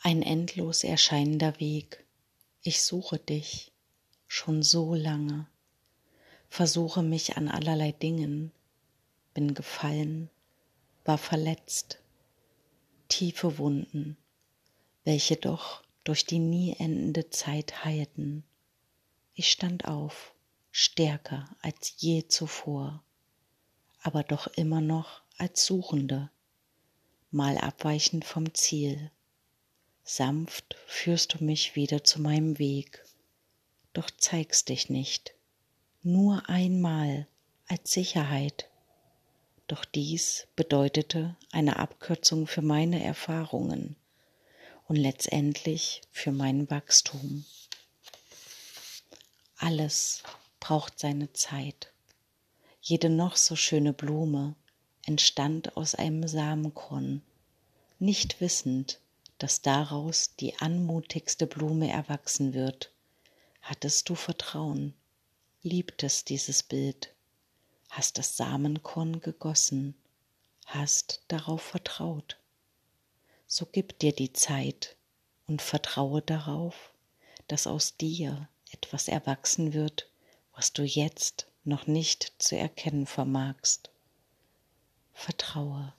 Ein endlos erscheinender Weg. Ich suche dich schon so lange, versuche mich an allerlei Dingen, bin gefallen, war verletzt, tiefe Wunden, welche doch durch die nie endende Zeit heilten. Ich stand auf, stärker als je zuvor, aber doch immer noch als Suchende, mal abweichend vom Ziel. Sanft führst du mich wieder zu meinem Weg, doch zeigst dich nicht, nur einmal als Sicherheit. Doch dies bedeutete eine Abkürzung für meine Erfahrungen und letztendlich für mein Wachstum. Alles braucht seine Zeit. Jede noch so schöne Blume entstand aus einem Samenkorn, nicht wissend, dass daraus die anmutigste Blume erwachsen wird. Hattest du Vertrauen, liebtest dieses Bild, hast das Samenkorn gegossen, hast darauf vertraut. So gib dir die Zeit und vertraue darauf, dass aus dir etwas erwachsen wird, was du jetzt noch nicht zu erkennen vermagst. Vertraue.